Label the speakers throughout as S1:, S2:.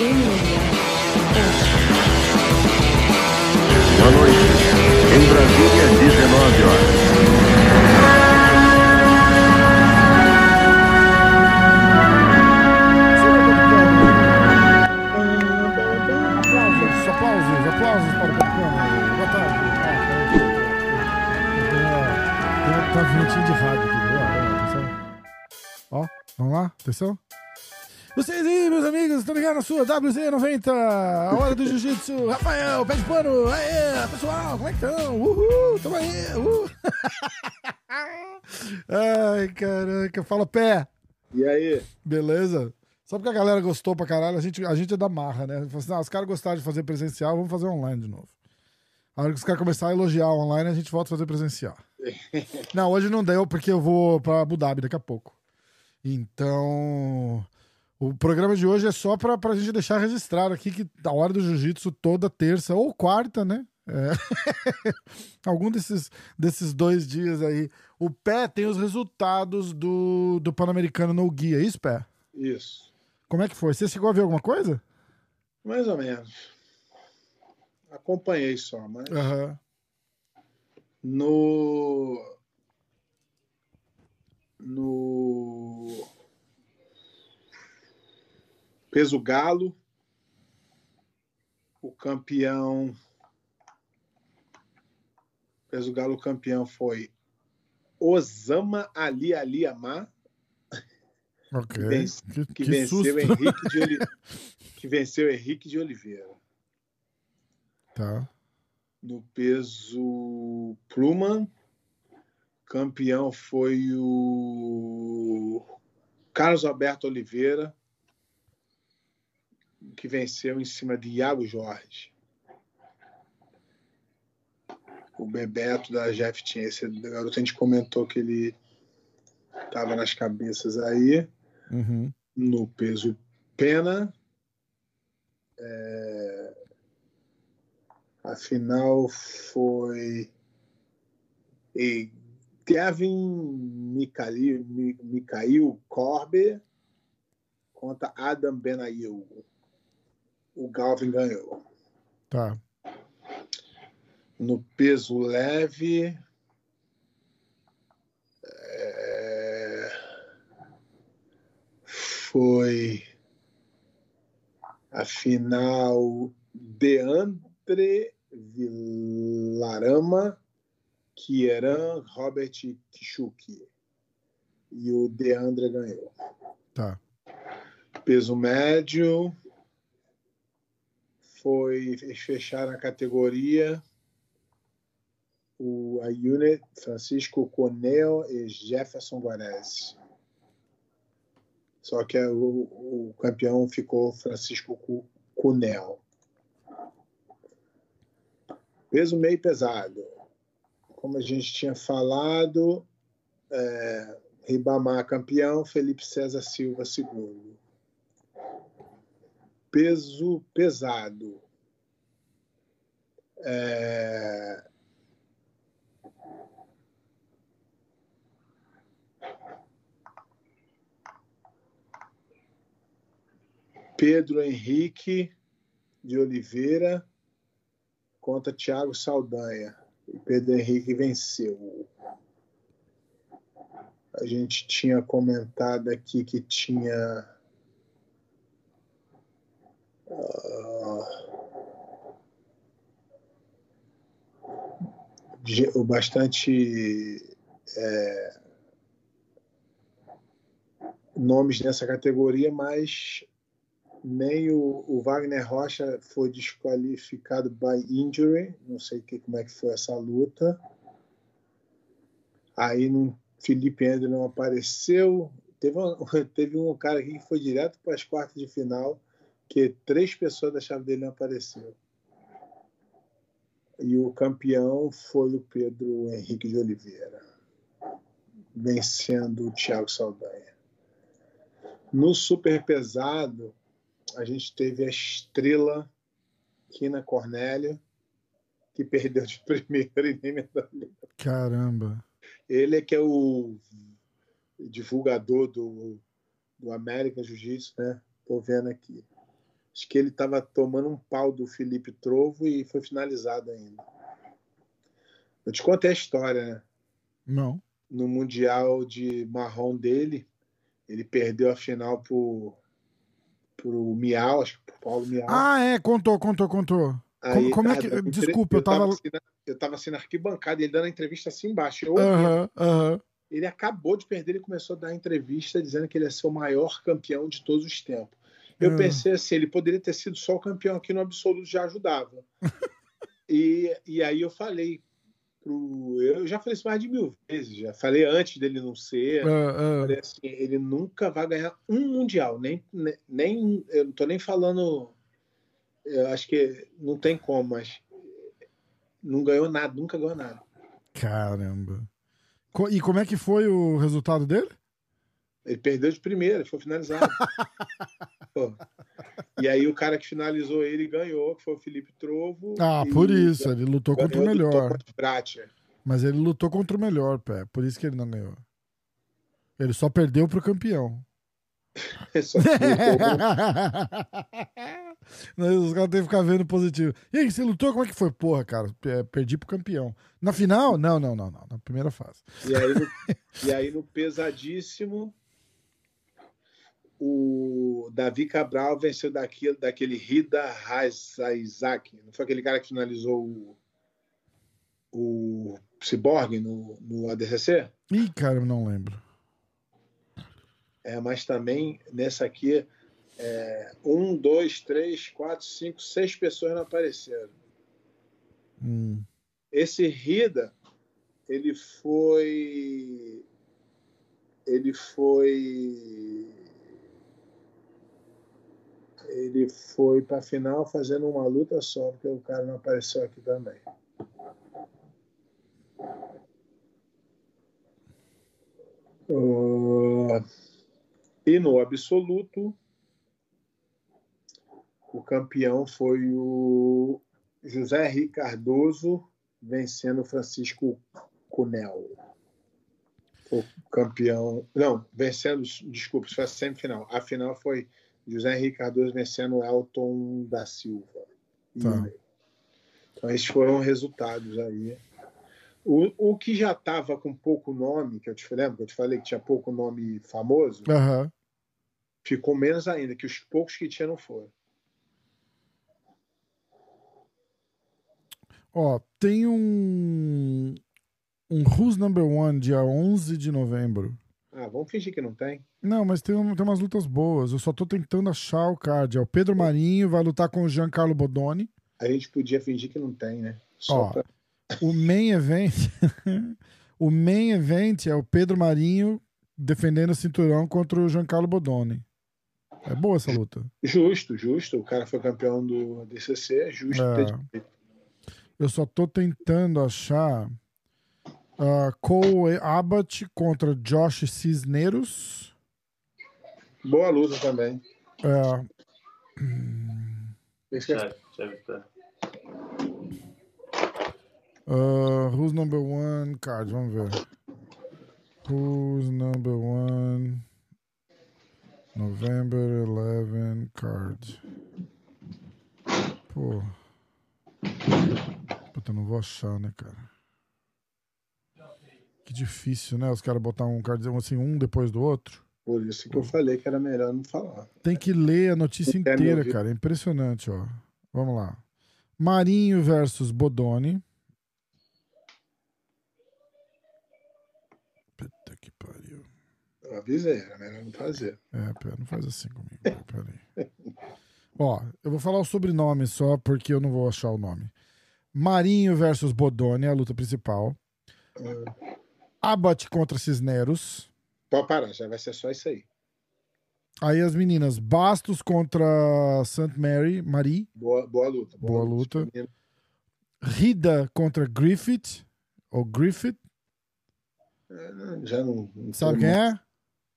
S1: Boa noite. Em Brasília, 19 horas.
S2: Aplausos, aplausos, para o Bacana. Boa tarde. Ah, Tem uma- vinhetinha de rádio aqui. Ó, vamos lá, atenção. Vocês aí, meus amigos, estão ligados na sua WZ90, a hora do jiu-jitsu. Rafael, pé de pano. Aê, pessoal, como é que estão? Uhul, tamo aí. Uhul. Ai, caraca, fala pé.
S3: E aí?
S2: Beleza? Só porque a galera gostou pra caralho, a gente, a gente é da marra, né? Fala assim, ah, os caras gostaram de fazer presencial, vamos fazer online de novo. A hora que os caras começarem a elogiar online, a gente volta a fazer presencial. não, hoje não deu, porque eu vou pra Abu Dhabi daqui a pouco. Então, o programa de hoje é só pra, pra gente deixar registrado aqui que a hora do jiu-jitsu toda terça ou quarta, né? É. Algum desses, desses dois dias aí. O pé tem os resultados do, do Pan-Americano no guia, é isso, pé?
S3: Isso.
S2: Como é que foi? Você chegou a ver alguma coisa?
S3: Mais ou menos. Acompanhei só, mas
S2: Aham.
S3: no no peso galo o campeão peso galo campeão foi Osama Ali Ali Amar
S2: Ok.
S3: que,
S2: Que,
S3: que
S2: que
S3: venceu. Henrique de Oli- que venceu Henrique de Oliveira
S2: Tá.
S3: no peso pluma. Campeão foi o Carlos Alberto Oliveira, que venceu em cima de Iago Jorge. O Bebeto da Jeff tinha esse garoto, a gente comentou que ele estava nas cabeças aí.
S2: Uhum.
S3: No peso pena, é, a final foi e Gavin Mikhail, Mi- Mikhail Korbe contra Adam Benail. O Galvin ganhou.
S2: Tá.
S3: No peso leve, é, foi a final Deandre Villarama, Kieran Robert Kishuki. E o Deandre ganhou.
S2: Tá.
S3: Peso médio foi fechar a categoria o, a unit Francisco Conel e Jefferson Guarese. Só que o, o campeão ficou Francisco Cu- Cunel. Peso meio pesado. Como a gente tinha falado, é, Ribamar campeão, Felipe César Silva segundo. Peso pesado. É, Pedro Henrique de Oliveira contra Thiago Saldanha. E Pedro Henrique venceu. A gente tinha comentado aqui que tinha. ah, ge- o bastante é, nomes nessa categoria, mas nem o, o Wagner Rocha foi desqualificado by injury, não sei que, como é que foi essa luta. Aí no Felipe André não apareceu. Teve, teve um cara aqui que foi direto para as quartas de final, que três pessoas da chave dele não apareceu. E o campeão foi o Pedro Henrique de Oliveira, vencendo o Thiago Saldanha. No super pesado, a gente teve a estrela Kina Cornélio, que perdeu de primeira e nem medalha.
S2: Caramba.
S3: Ele é que é o divulgador do, do América Jiu-Jitsu, né? Tô vendo aqui. Acho que ele estava tomando um pau do Felipe Trovo e foi finalizado ainda. Eu te contei a história, né?
S2: Não.
S3: No Mundial de marrom dele, ele perdeu a final pro, pro Miau, acho que pro Paulo Miau.
S2: Ah, é, contou, contou, contou. Como, como é que.
S3: cara,
S2: Desculpa, eu tava.
S3: assim na, eu tava assim na arquibancada, ele dando a entrevista assim embaixo. Eu
S2: aham.
S3: Ele acabou de perder, ele começou a dar entrevista dizendo que ele ia ser o maior campeão de todos os tempos. Eu
S2: Ah.
S3: pensei assim, ele poderia ter sido só o campeão aqui no absoluto, já ajudava. e, e aí eu falei pro. Eu já falei isso mais de mil vezes, já falei antes dele não ser.
S2: Ah.
S3: Falei assim, ele nunca vai ganhar um mundial, nem, nem eu não tô nem falando, eu acho que não tem como, mas não ganhou nada, nunca ganhou nada.
S2: Caramba. E como é que foi o resultado dele?
S3: Ele perdeu de primeira, foi finalizado. E aí o cara que finalizou ele ganhou, que foi o Felipe Trovo.
S2: Ah,
S3: e
S2: por isso, ele lutou contra o melhor.
S3: Thomas Bracher.
S2: Mas ele lutou contra o melhor, pé. Por isso que ele não ganhou. Ele só perdeu pro campeão.
S3: Só
S2: Os caras têm que ficar vendo positivo. E aí, você lutou? Como é que foi? Porra, cara, pe- perdi pro campeão. Na final? Não, não, não, não. Na primeira fase.
S3: E aí, no, e aí no pesadíssimo, o Davi Cabral venceu daquele, daquele Rida Isaac. Não foi aquele cara que finalizou o, o Cyborg no, no ADCC?
S2: Ih, cara, eu não lembro.
S3: É, mas também nessa aqui, é, um, dois, três, quatro, cinco, seis pessoas não apareceram.
S2: Hum.
S3: Esse Rida, ele foi. Ele foi. Ele foi para final fazendo uma luta só, porque o cara não apareceu aqui também. Ah, e no absoluto, o campeão foi o José Henrique Cardoso vencendo Francisco Cunel. O campeão. Não, vencendo. Desculpa, foi a semifinal. A final foi José Henrique Cardoso vencendo Elton da Silva.
S2: Tá.
S3: Então, esses foram os resultados aí. O, o que já estava com pouco nome, que eu te lembro, que eu te falei que tinha pouco nome famoso,
S2: Aham.
S3: ficou menos ainda, que os poucos que tinha não foram.
S2: Ó, tem um. Um Who's Number One, dia 11 de novembro.
S3: Ah, vamos fingir que não tem.
S2: Não, mas tem, um- tem umas lutas boas. Eu só tô tentando achar o card. É o Pedro Marinho vai lutar com o Giancarlo Bodoni.
S3: A gente podia fingir que não tem, né? Só
S2: Ó.
S3: pra-
S2: O main event. o main event é o Pedro Marinho defendendo o cinturão contra o Giancarlo Bodoni. É boa essa luta.
S3: Justo, justo. O cara foi campeão do DCC, é justo.
S2: É. Eu só tô tentando achar ah, Cole Abbott contra Josh Cisneros.
S3: Boa luta também.
S2: É,
S3: que é-
S4: ter.
S2: ah, who's number one card? Vamos ver. Who's number one? November 11 card. Pô. Puta, eu não vou achar, né, cara? Que difícil, né? Os caras botar um card assim, um depois do outro.
S3: Por isso que eu falei que era melhor não falar.
S2: Tem que ler a notícia inteira, cara. É impressionante, ó. Vamos lá. Marinho versus Bodoni. Puta que pariu.
S3: Eu avisei, era melhor não fazer.
S2: É, pera, não faz assim comigo. pera- Pera aí. Ó, eu vou falar o sobrenome só porque eu não vou achar o nome. Marinho versus Bodoni, a luta principal. Abbott contra Cisneros.
S3: Pode parar, já vai ser só isso aí.
S2: Aí as meninas Bastos contra St. Mary, Marie.
S3: Boa, boa luta.
S2: Boa luta.
S3: Menino.
S2: Rida contra Griffith. Ou Griffith.
S3: É, Já não, não
S2: Sabe quem
S3: muito-
S2: é?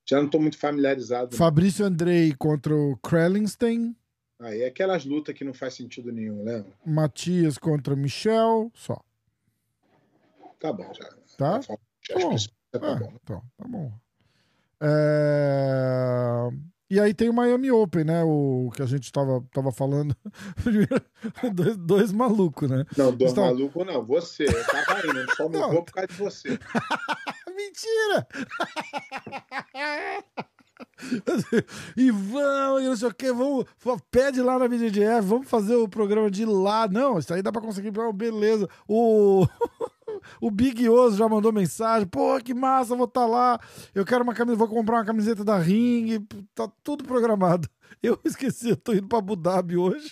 S3: Já não estou muito familiarizado.
S2: Fabrício Andrei contra o Krellinstein.
S3: Aí é aquelas lutas que não faz sentido nenhum, lembra?
S2: Matias contra Michel. Só.
S3: Tá bom, já.
S2: Tá?
S3: Já
S2: Tá bom.
S3: tá
S2: Ah,
S3: bom.
S2: então, tá bom. É, E aí tem o Miami Open, né? O que a gente tava, tava falando. dois, dois malucos, né?
S3: Não, dois
S2: Então-
S3: malucos não, você. Eu tava indo, eu só não
S2: Não.
S3: vou por causa de você.
S2: Mentira! e vamos, e não sei o que, vamos, pede lá na BDF, vamos fazer o programa de lá. Não, isso aí dá pra conseguir, beleza. O, o Big Oso já mandou mensagem, pô, que massa, vou estar lá. Eu quero uma camisa, vou comprar uma camiseta da Ring, tá tudo programado. Eu esqueci, eu tô indo pra Abu Dhabi hoje.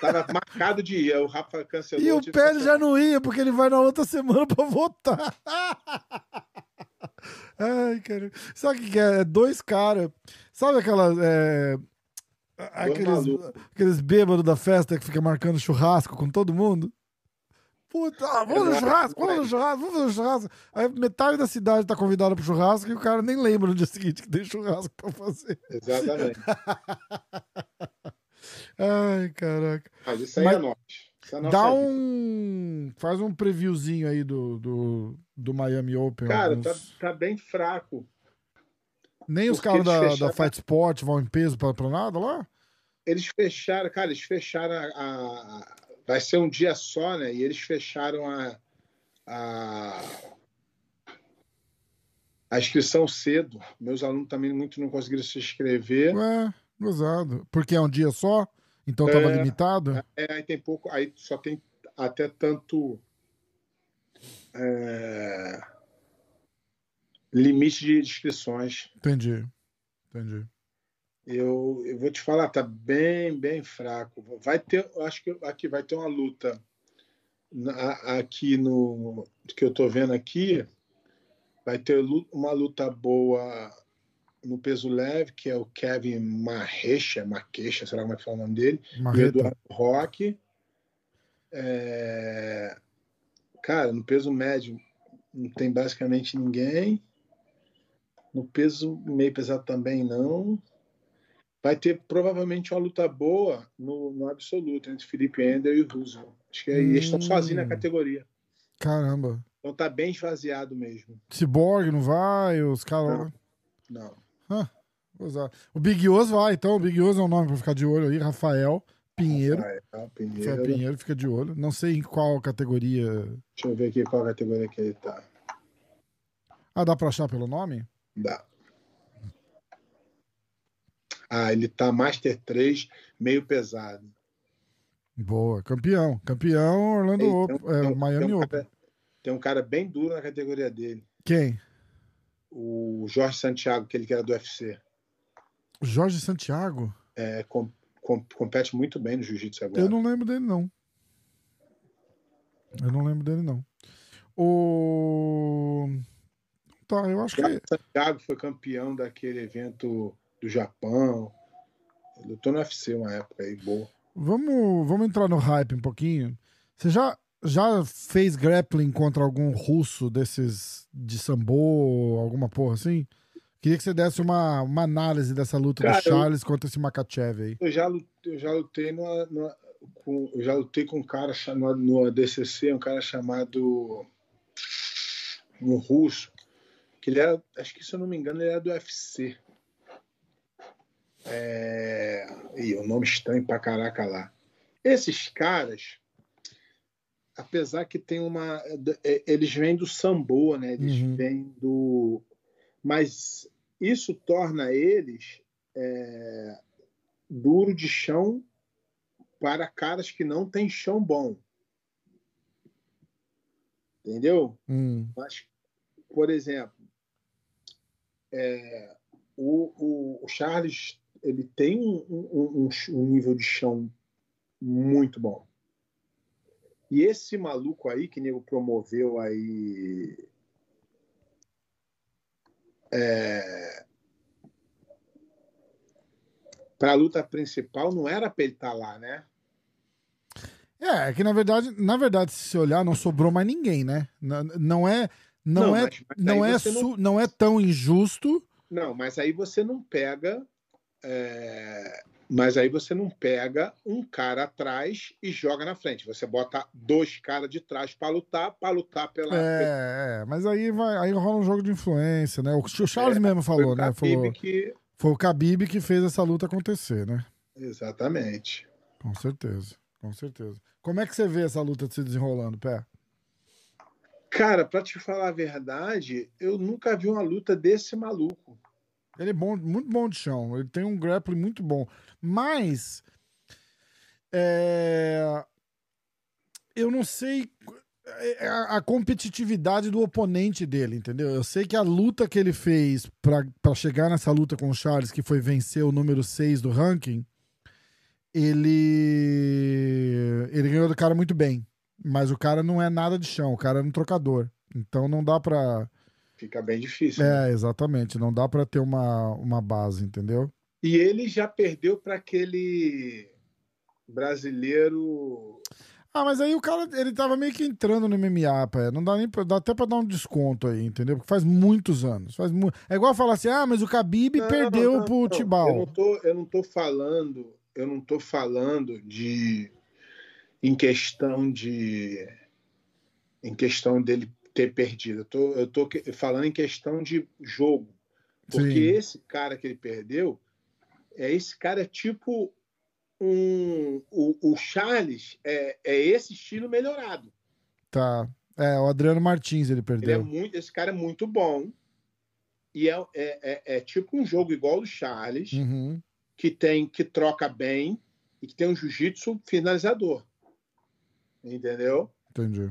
S3: Tava marcado de ir, o Rafa cancelou.
S2: E o Pérez já não ia, porque ele vai na outra semana pra votar. Ai, cara. Sabe o que é? É dois caras. Sabe aquelas. é, Aqueles, aqueles bêbados da festa que fica marcando churrasco com todo mundo? Puta, ah, vamos no churrasco, vamos no churrasco, vamos no churrasco. Aí metade da cidade tá convidada pro churrasco e o cara nem lembra no dia seguinte que tem churrasco pra fazer.
S3: Exatamente.
S2: Ai, caraca.
S3: Mas isso aí
S2: Mas
S3: é. Isso é a nossa
S2: Dá um. Faz um previewzinho aí do, do, do Miami Open.
S3: Cara,
S2: alguns-
S3: tá, tá bem fraco.
S2: Nem os
S3: porque
S2: caras da,
S3: eles
S2: da
S3: fecharam-
S2: Fight Sport vão em peso pra, pra nada lá?
S3: Eles fecharam, cara, eles fecharam a, a- Vai ser um dia só, né? E eles fecharam a. A, a inscrição cedo. Meus alunos também muito não conseguiram se inscrever.
S2: Ué, gozado. Porque é um dia só? Então tava
S3: É.
S2: limitado?
S3: É, aí tem pouco, aí só tem até tanto é, limite de inscrições.
S2: Entendi. Entendi.
S3: Eu, eu vou te falar, tá bem, bem fraco. Vai ter, acho que aqui vai ter uma luta aqui no que eu tô vendo aqui, vai ter uma luta boa no peso leve, que é o Kevin Marrecha, Marquecha, sei lá como é que fala o nome dele. o
S2: Marreta.
S3: Eduardo Roque. É, Cara, no peso médio não tem basicamente ninguém. No peso meio pesado também não. Vai ter provavelmente uma luta boa no, no absoluto entre Felipe Ender e o Russo. Acho que é- eles estão
S2: Hum.
S3: sozinhos na categoria.
S2: Caramba.
S3: Então tá bem esvaziado mesmo.
S2: Cyborg não vai, os caras. lá.
S3: Não.
S2: Gozado. O Big Oz vai, então. O Big Oz é um nome pra ficar de olho aí. Rafael Pinheiro.
S3: Rafael
S2: Rafael
S3: Pinheiro.
S2: Pinheiro fica de olho. Não sei em qual categoria.
S3: Deixa eu ver aqui qual categoria que ele tá.
S2: Ah, dá pra achar pelo nome?
S3: Dá. Ah, ele tá Master 3, meio pesado.
S2: Boa. Campeão. Campeão Orlando
S3: Ei,
S2: Open.
S3: tem
S2: é,
S3: tem
S2: Miami
S3: tem um
S2: Open.
S3: cara- tem um cara bem duro na categoria dele.
S2: Quem?
S3: O Jorge Santiago, aquele que era do UFC.
S2: Jorge Santiago?
S3: É, com- com- compete muito bem no jiu-jitsu agora.
S2: Eu não lembro dele, não. Eu não lembro dele, não. O. Tá, eu acho que.
S3: Jorge Santiago foi campeão daquele evento do Japão. Lutou no UFC uma época aí, boa.
S2: Vamos, vamos entrar no hype um pouquinho. Você já, já fez grappling contra algum russo desses de sambo, alguma porra assim? Queria que você desse uma, uma análise dessa luta
S3: Cara,
S2: do Charles contra esse Makachev aí.
S3: Eu já eu já lutei numa, numa- com, eu já lutei com um cara chamado no ADCC, um cara chamado um russo, que ele era, acho que se eu não me engano, ele era do UFC. É, e o nome estranho pra caraca lá. Esses caras, apesar que tem uma, é, eles vêm do sambo, né? Eles
S2: Uhum.
S3: vêm do, mas isso torna eles é, duro de chão para caras que não têm chão bom. Entendeu?
S2: Hum,
S3: Mas, por exemplo, é, o, o, o Charles ele tem um, um- um- nível de chão muito bom. E esse maluco aí que nego promoveu aí é, para a luta principal não era para ele estar lá, né?
S2: É, é que na verdade, na verdade, se olhar, não sobrou mais ninguém, né? Não, não é, não,
S3: Não,
S2: é,
S3: mas- mas
S2: não é,
S3: você não-
S2: su- não é tão injusto.
S3: Não, mas aí você não pega. É, Mas aí você não pega um cara atrás e joga na frente. Você bota dois caras de trás para lutar, para lutar pela.
S2: É, é, mas aí vai, aí rola um jogo de influência, né? O, Charles
S3: É,
S2: mesmo falou, né? Falou,
S3: que
S2: Foi o Khabib que fez essa luta acontecer, né?
S3: Exatamente.
S2: Com certeza, com certeza. Como é que você vê essa luta se desenrolando, Pé?
S3: Cara, pra te falar a verdade, eu nunca vi uma luta desse maluco.
S2: Ele é bom, muito bom de chão. Ele tem um grappling muito bom. Mas. é, Eu não sei é, a, a competitividade do oponente dele, entendeu? Eu sei que a luta que ele fez pra chegar nessa luta com o Charles, que foi vencer o número 6 do ranking, ele. Ele ganhou do cara muito bem. Mas o cara não é nada de chão, o cara é um trocador. Então não dá pra.
S3: Fica bem difícil. né?
S2: É, exatamente. Não dá pra ter uma, uma base, entendeu?
S3: E ele já perdeu para aquele brasileiro.
S2: Ah, mas aí o cara, ele tava meio que entrando no MMA, pé. Não dá nem pra, dá até pra dar um desconto aí, entendeu? Porque faz muitos anos. Faz mu... É igual falar assim, ah, mas o Khabib
S3: Não,
S2: perdeu
S3: não,
S2: pro
S3: não. Eu
S2: Tibal.
S3: não tô, eu não tô falando, eu não tô falando de em questão de em questão dele ter perdido. Eu tô, eu tô falando em questão de jogo. Porque
S2: Sim.
S3: esse cara que ele perdeu, é esse cara é tipo um o, o Charles é, é esse estilo melhorado.
S2: Tá. É, o Adriano Martins ele
S3: Ele é
S2: perdeu.
S3: muito, esse cara é muito bom. E é, é, é, é tipo um jogo igual o do Charles,
S2: Uhum.
S3: que tem que troca bem e que tem um jiu-jitsu finalizador. Entendeu?
S2: Entendi.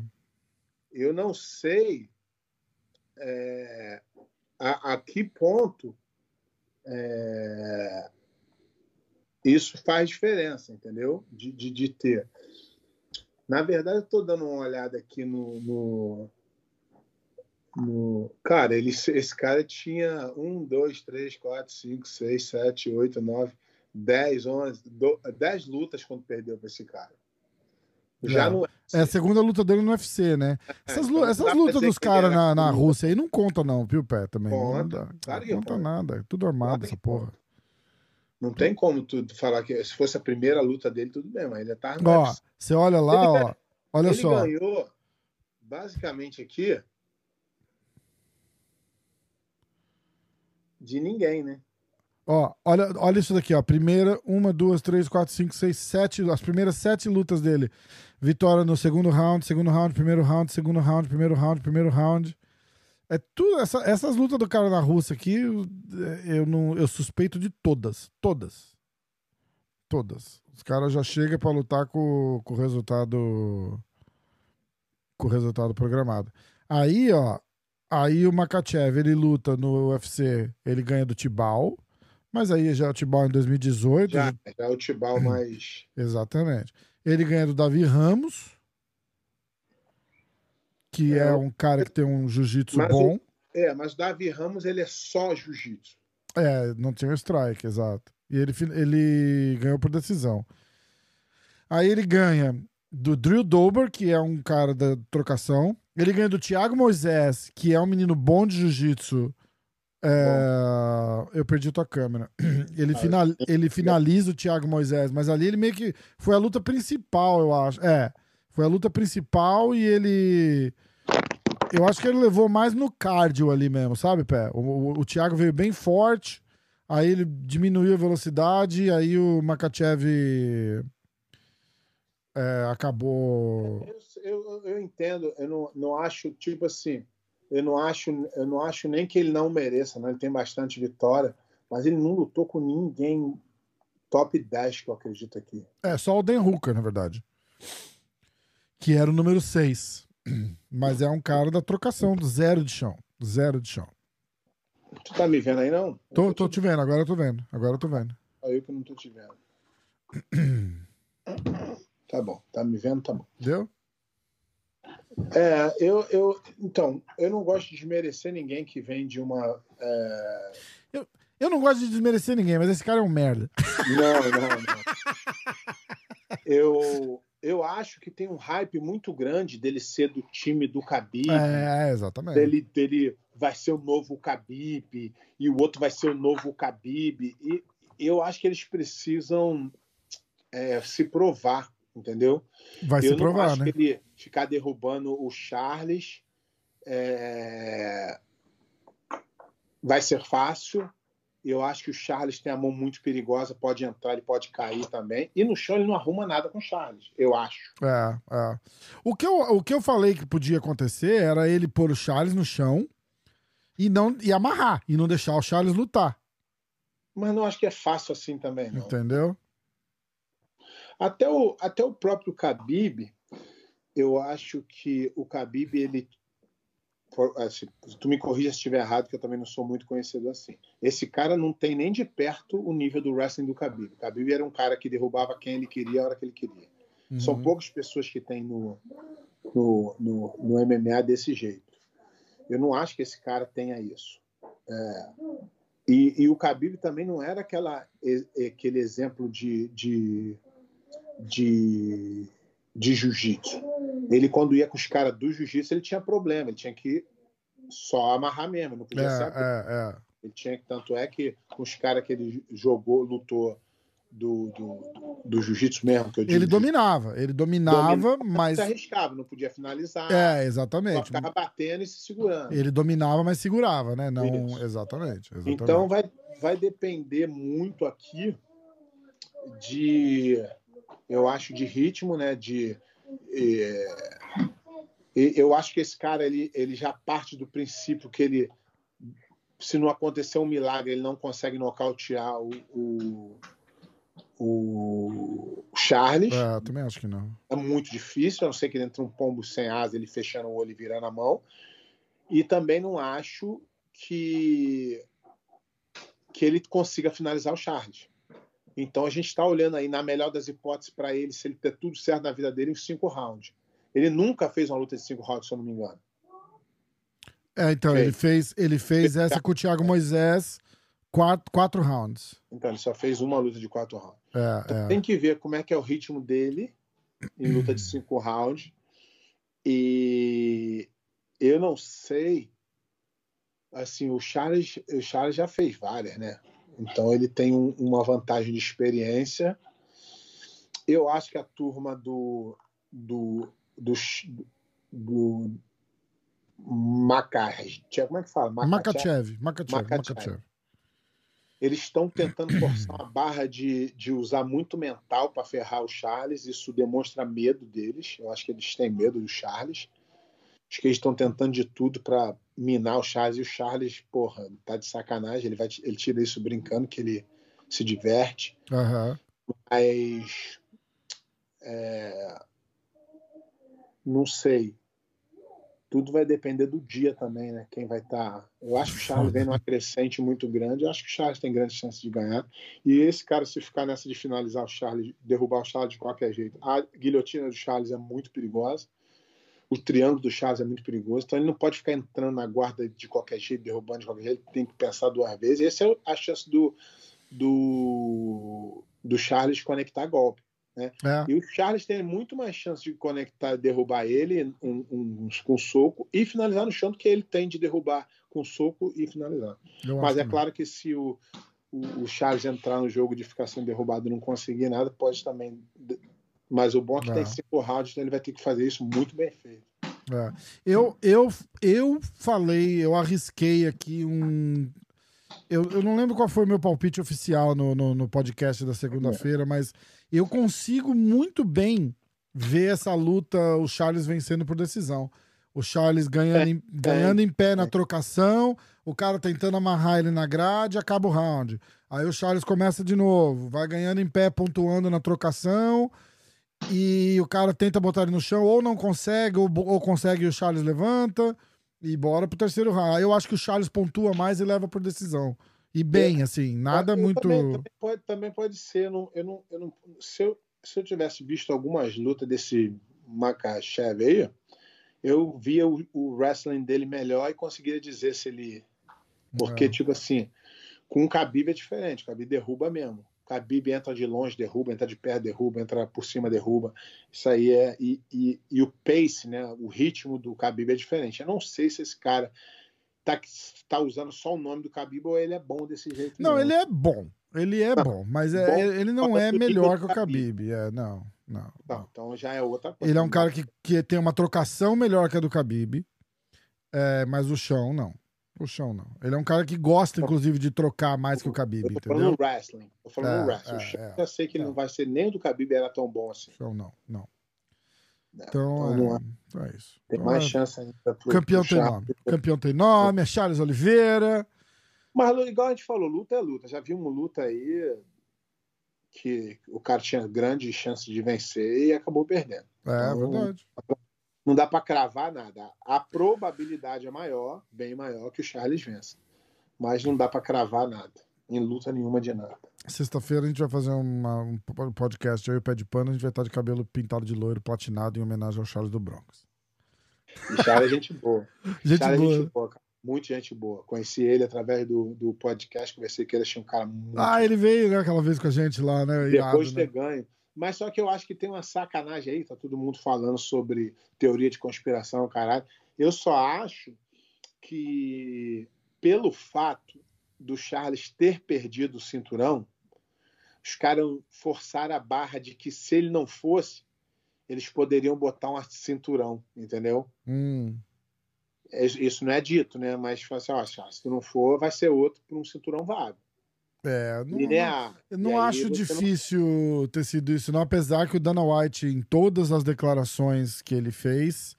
S3: Eu não sei é, a, a que ponto é, isso faz diferença, entendeu? De, de, de ter. Na verdade, eu estou dando uma olhada aqui no, no, no- Cara, ele, esse cara tinha um, dois, três, quatro, cinco, seis, sete, oito, nove, dez, onze, do- dez lutas quando perdeu para esse cara. Já
S2: É.
S3: não
S2: É a segunda luta dele no UFC, né? Essas, lu-
S3: então
S2: essas lutas dos
S3: ele
S2: caras na, na. Rússia aí não conta não, viu, Pé, também. Não,
S3: Conta,
S2: dá,
S3: claro
S2: não conta
S3: conta.
S2: nada. É tudo armado essa porra.
S3: conta. Não tem como tu falar que se fosse a primeira luta dele, tudo bem, mas ele tá no
S2: Ó, você olha lá,
S3: Ele
S2: ó. Olha
S3: Ele
S2: só.
S3: ganhou, basicamente aqui, de ninguém, né?
S2: Ó, olha, olha isso daqui, ó. Primeira, uma, duas, três, quatro, cinco, seis, sete. As primeiras sete lutas dele. Vitória no segundo round, segundo round, primeiro round, segundo round, primeiro round, primeiro round. É tudo. essa- essas lutas do cara na Rússia aqui, eu, eu não, eu suspeito de todas. Todas. Todas. Os caras já chegam pra lutar com, com o resultado. Com o resultado programado. Aí, ó. Aí o Makachev, ele luta no UFC, ele ganha do Tibal. Mas aí já é o Tibal em 2018.
S3: Já, já é o Tibal mais.
S2: Exatamente. Ele ganha do Davi Ramos, que é,
S3: É,
S2: um cara que tem um jiu-jitsu bom.
S3: É, mas o Davi Ramos ele é só jiu-jitsu.
S2: É, não tinha strike, exato. E ele, ele ganhou por decisão. Aí ele ganha do Drew Dober, que é um cara da trocação. Ele ganha do Thiago Moisés, que é um menino bom de jiu-jitsu. É, eu perdi tua câmera. Ele,
S3: Ah,
S2: final, ele finaliza o Thiago Moisés, mas ali ele meio que foi a luta principal, eu acho. É, foi a luta principal e ele. Eu acho que ele levou mais no cardio ali mesmo, sabe, Pé? O, o, o Thiago veio bem forte, aí ele diminuiu a velocidade, aí o Makachev é, acabou.
S3: Eu, eu, eu entendo, eu não, não acho, tipo assim, eu não acho, eu não acho nem que ele não mereça? Ele tem bastante vitória, mas ele não lutou com ninguém top 10, que eu acredito aqui.
S2: É, só o Dan Hooker, na verdade. Que era o número 6. Mas é um cara da trocação, do zero de chão. Zero de chão.
S3: Tu tá me vendo aí, não?
S2: Tô,
S3: Eu
S2: tô te vendo, agora eu tô vendo. Agora eu tô vendo.
S3: Só eu que não tô te vendo. Tá bom, tá me vendo, tá bom.
S2: Deu?
S3: É, eu, eu, então, eu não gosto de desmerecer ninguém que vem de uma. é,
S2: Eu não gosto de desmerecer ninguém, mas esse cara é um merda.
S3: Não, não, não. Eu, eu acho que tem um hype muito grande dele ser do time do Khabib.
S2: É, exatamente.
S3: Dele, dele vai ser o novo Khabib e o outro vai ser o novo Khabib. E eu acho que eles precisam é, se provar, entendeu?
S2: Vai
S3: eu
S2: se
S3: não
S2: provar,
S3: acho
S2: né?
S3: que ele ficar derrubando o Charles é, vai ser fácil. Eu acho que o Charles tem a mão muito perigosa, pode entrar, ele pode cair também. E no chão ele não arruma nada com o Charles, eu acho.
S2: É, é. O que, eu, o que eu falei que podia acontecer era ele pôr o Charles no chão e não e amarrar, e não deixar o Charles lutar.
S3: Mas não acho que é fácil assim também, não.
S2: Entendeu?
S3: Até o, até o próprio Khabib, eu acho que o Khabib, ele assim, tu me corrija se estiver errado, que eu também não sou muito conhecido assim. Esse cara não tem nem de perto o nível do wrestling do Khabib. O Khabib era um cara que derrubava quem ele queria a hora que ele queria. Uhum. São poucas pessoas que tem no, no, no, no, MMA desse jeito. Eu não acho que esse cara tenha isso. É, e, e, o Khabib também não era aquela, aquele exemplo de, de, de, de jiu-jitsu ele, quando ia com os caras do jiu-jitsu, ele tinha problema, ele tinha que só amarrar mesmo, não podia
S2: é,
S3: ser.
S2: É, é.
S3: Ele tinha que, tanto é que com os caras que ele jogou, lutou do, do, do jiu-jitsu mesmo. Que eu
S2: digo, ele dominava, ele dominava, dominava mas.
S3: Se arriscava, não podia finalizar.
S2: É, exatamente. Só
S3: ficava batendo e se segurando.
S2: Ele dominava, mas segurava, né? Não, exatamente, exatamente.
S3: Então vai, vai depender muito aqui de, eu acho, de ritmo, né? De eu acho que esse cara ele, ele já parte do princípio que ele, se não acontecer um milagre, ele não consegue nocautear o, o, o Charles.
S2: É, também acho que não.
S3: É muito difícil, a não ser que ele entre um pombo sem asa, ele fechando o olho e virando a mão. E também não acho que, que ele consiga finalizar o Charles. Então a gente está olhando aí, na melhor das hipóteses, para ele, se ele ter tudo certo na vida dele, em cinco rounds. Ele nunca fez uma luta de cinco rounds, se eu não me engano.
S2: É, então, fez. ele fez, ele fez essa com o Thiago Moisés, quatro, quatro rounds.
S3: Então, ele só fez uma luta de quatro rounds.
S2: É, então,
S3: é. Tem que ver como é que é o ritmo dele em luta de cinco rounds. E eu não sei. Assim, o Charles, o Charles já fez várias, né? Então ele tem um, uma vantagem de experiência. Eu acho que a turma do do do, do Makachev, como é que fala?
S2: Makachev, Makachev, Makachev.
S3: Eles estão tentando forçar a barra de, de usar muito mental para ferrar o Charles. Isso demonstra medo deles. Eu acho que eles têm medo do Charles. Acho que eles estão tentando de tudo para minar o Charles. E o Charles, porra, tá de sacanagem. Ele, vai, ele tira isso brincando, que ele se diverte.
S2: Uhum.
S3: Mas. É, não sei. Tudo vai depender do dia também, né? Quem vai estar. Tá... Eu acho que o Charles vem numa crescente muito grande. Eu acho que o Charles tem grande chance de ganhar. E esse cara, se ficar nessa de finalizar o Charles, derrubar o Charles de qualquer jeito, a guilhotina do Charles é muito perigosa o triângulo do Charles é muito perigoso, então ele não pode ficar entrando na guarda de qualquer jeito, derrubando de qualquer jeito, tem que pensar duas vezes. Essa é a chance do, do, do Charles conectar golpe. Né? É. E o Charles tem muito mais chance de conectar, derrubar ele um, um, com soco e finalizar no chão do que ele tem de derrubar com soco e finalizar. Eu Mas é que claro que se o, o, o, Charles entrar no jogo de ficar sendo derrubado e não conseguir nada, pode também mas o bom é que é. tem cinco rounds, então ele vai ter que fazer isso muito bem feito.
S2: É. Eu, eu, eu falei, eu arrisquei aqui um. Eu, eu não lembro qual foi o meu palpite oficial no, no, no podcast da segunda-feira, mas eu consigo muito bem ver essa luta, o Charles vencendo por decisão. O Charles ganhando, é, em, ganhando em pé na trocação, o cara tentando amarrar ele na grade, acaba o round. Aí o Charles começa de novo, vai ganhando em pé, pontuando na trocação e o cara tenta botar ele no chão, ou não consegue, ou, ou consegue e o Charles levanta, e bora pro terceiro round. Eu acho que o Charles pontua mais e leva por decisão. E bem, é, assim, nada muito.
S3: Também, também, pode, também pode ser. Eu não, eu não, eu não, se, eu, se eu tivesse visto algumas lutas desse Makachev aí, eu via o, o, wrestling dele melhor e conseguiria dizer se ele. Porque, é. tipo assim, com o Khabib é diferente. O Khabib derruba mesmo. Khabib entra de longe, derruba, entra de perto, derruba, entra por cima, derruba. Isso aí é. E, e, e, o pace, né? O ritmo do Khabib é diferente. Eu não sei se esse cara tá, tá usando só o nome do Khabib ou ele é bom desse jeito.
S2: Não, mesmo. ele é bom. Ele é bom, mas é, bom, ele não é melhor que o Khabib. É, não, não,
S3: não, Então já é outra coisa.
S2: Ele é um cara que, que tem uma trocação melhor que a do Khabib, é, mas o chão não. O chão não. Ele é um cara que gosta, inclusive, de trocar mais que o Khabib,
S3: Eu tô falando
S2: entendeu?
S3: wrestling. Tô falando
S2: É,
S3: wrestling.
S2: é,
S3: o Chão,
S2: é.
S3: eu sei que ele
S2: É.
S3: não vai ser nem o do Khabib era tão bom assim.
S2: Chão não, não. Então,
S3: Então, não
S2: é, então é isso.
S3: Tem
S2: Então,
S3: mais
S2: é-
S3: chance ainda pro,
S2: Campeão
S3: pro
S2: tem nome. Campeão tem nome, é Charles Oliveira.
S3: Mas igual a gente falou, luta é luta. Já vimos luta aí que o cara tinha grande chance de vencer e acabou perdendo.
S2: É
S3: Então,
S2: verdade.
S3: Não dá pra cravar nada. A probabilidade é maior, bem maior que o Charles vença. Mas não dá pra cravar nada. Em luta nenhuma de nada.
S2: Sexta-feira a gente vai fazer uma- um podcast aí, o pé de pano, a gente vai estar de cabelo pintado de loiro, platinado, em homenagem ao Charles do Bronx.
S3: E Charles é gente boa.
S2: Gente
S3: Charles é
S2: boa.
S3: gente boa, cara. Muito gente boa. Conheci ele através do, do podcast, conversei com ele, achei um cara muito
S2: Ah, ele veio, né, aquela vez com a gente lá, né?
S3: Depois de
S2: né?
S3: ter ganho. Mas só que eu acho que tem uma sacanagem aí, tá todo mundo falando sobre teoria de conspiração, caralho. Eu só acho que pelo fato do Charles ter perdido o cinturão, os caras forçaram a barra de que se ele não fosse, eles poderiam botar um cinturão, entendeu?
S2: Hum,
S3: É, Isso não é dito, né? Mas fala assim, ó, Charles, se não for, vai ser outro por um cinturão vago.
S2: É, não,
S3: Linear. E
S2: não acho
S3: você não-
S2: difícil ter sido isso, não. Apesar que o Dana White, em todas as declarações que ele fez,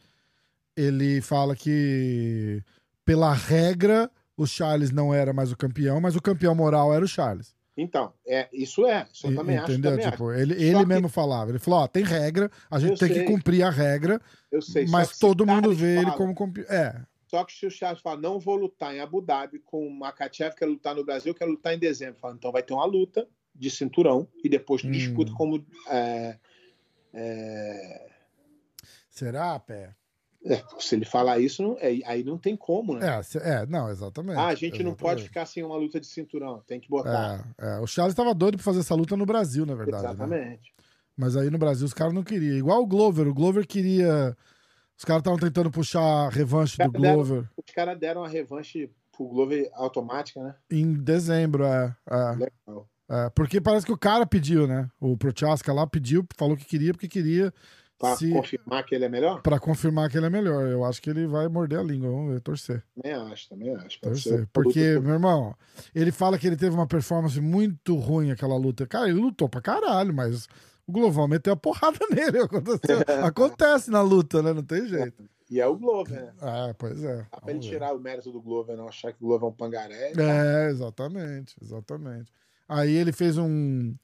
S2: ele fala que, pela regra, o Charles não era mais o campeão, mas o campeão moral era o Charles.
S3: Então, é, isso é. Isso eu
S2: E-
S3: também acho.
S2: Entendeu?
S3: Também acho.
S2: tipo, ele, ele
S3: que-
S2: mesmo falava. Ele falou: ó, tem regra, a gente
S3: Eu
S2: tem que
S3: sei.
S2: cumprir a regra,
S3: Eu sei.
S2: mas
S3: que
S2: todo mundo vê ele
S3: fala-
S2: como campeão. É,
S3: Só que se o Charles fala, não vou lutar em Abu Dhabi com o Makachev, quero lutar no Brasil, quero lutar em dezembro. Fala, então vai ter uma luta de cinturão e depois tu
S2: Hum.
S3: disputa como. é, é,
S2: será, pé?
S3: é, se ele falar isso, não- é, aí não tem como, né?
S2: É, é, não, exatamente.
S3: ah, a gente não pode
S2: exatamente.
S3: ficar sem uma luta de cinturão, tem que botar.
S2: É, é, o Charles tava doido pra fazer essa luta no Brasil, na verdade. né?
S3: Exatamente.
S2: Mas aí no Brasil os caras não queriam. Igual o Glover. O Glover queria. Os caras estavam tentando puxar a revanche do
S3: Cara, deram-
S2: Glover
S3: Os caras deram a revanche pro Glover automática, né?
S2: em dezembro, é. é,
S3: Legal.
S2: é. porque parece que o cara pediu, né? O Prochaska lá pediu, falou que queria, porque queria.
S3: Pra
S2: se-
S3: confirmar que ele é melhor?
S2: Pra confirmar que ele é melhor. Eu acho que ele vai morder a língua. Vamos ver, torcer.
S3: Também acho, também acho.
S2: Torcer. Porque, meu irmão, ele fala que ele teve uma performance muito ruim aquela luta. Cara, ele lutou pra caralho, mas o Glovão meteu a porrada nele. Aconteceu- Acontece na luta, né? Não tem jeito.
S3: E é o Glover, né?
S2: Ah, pois é.
S3: Dá pra ele tirar o mérito do Glover, não achar que o Glover é um pangaré.
S2: É, exatamente, exatamente. Aí ele fez um.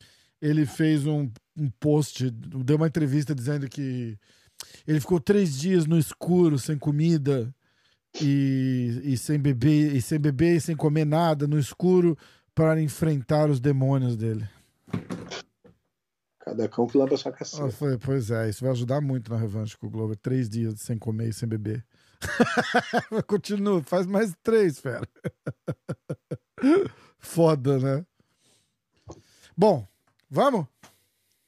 S2: Ele fez um, um post, deu uma entrevista dizendo que ele ficou três dias no escuro, sem comida e, e sem beber, e sem beber e sem comer nada, no escuro, para enfrentar os demônios dele.
S3: Cada cão que lampa sua caceta.
S2: falei, pois é, isso vai ajudar muito na revanche com o Glover. Três dias sem comer e sem beber. Continua, faz mais três, fera. Foda, né? Bom, vamos?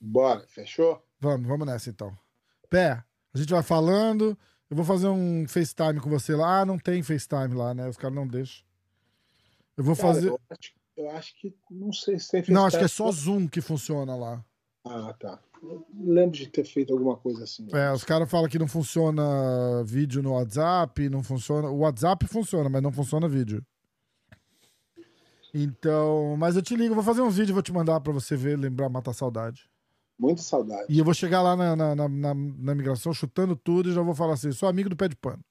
S3: Bora, fechou?
S2: Vamos, vamos nessa então. Pé, a gente vai falando. Eu vou fazer um FaceTime com você lá. Ah, não tem FaceTime lá, né? Os caras não deixam. Eu vou
S3: Cara,
S2: fazer.
S3: eu, acho, eu acho que. Não sei se tem
S2: Não, acho que é
S3: FaceTime.
S2: só Zoom que funciona lá.
S3: Ah, tá. Eu lembro de ter feito alguma coisa assim.
S2: É, os caras falam que não funciona vídeo no WhatsApp, não funciona. O WhatsApp funciona, mas não funciona vídeo. Então, mas eu te ligo, vou fazer uns vídeos, vou te mandar pra você ver, lembrar, matar a saudade.
S3: Muita saudade.
S2: E eu vou chegar lá na, na, na, na, na migração chutando tudo e já vou falar assim: sou amigo do pé de pano.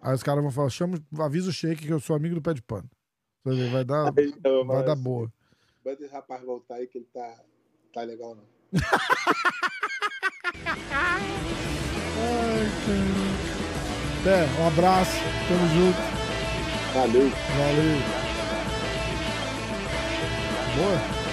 S2: Aí os caras vão falar: chama, avisa o shake que eu sou amigo do pé de pano. Vai dar,
S3: Aí, então,
S2: vai dar boa.
S3: Manda esse rapaz voltar aí que ele tá, tá legal, não.
S2: Pé, um abraço, tamo junto,
S3: Valeu.
S2: valeu. Boa.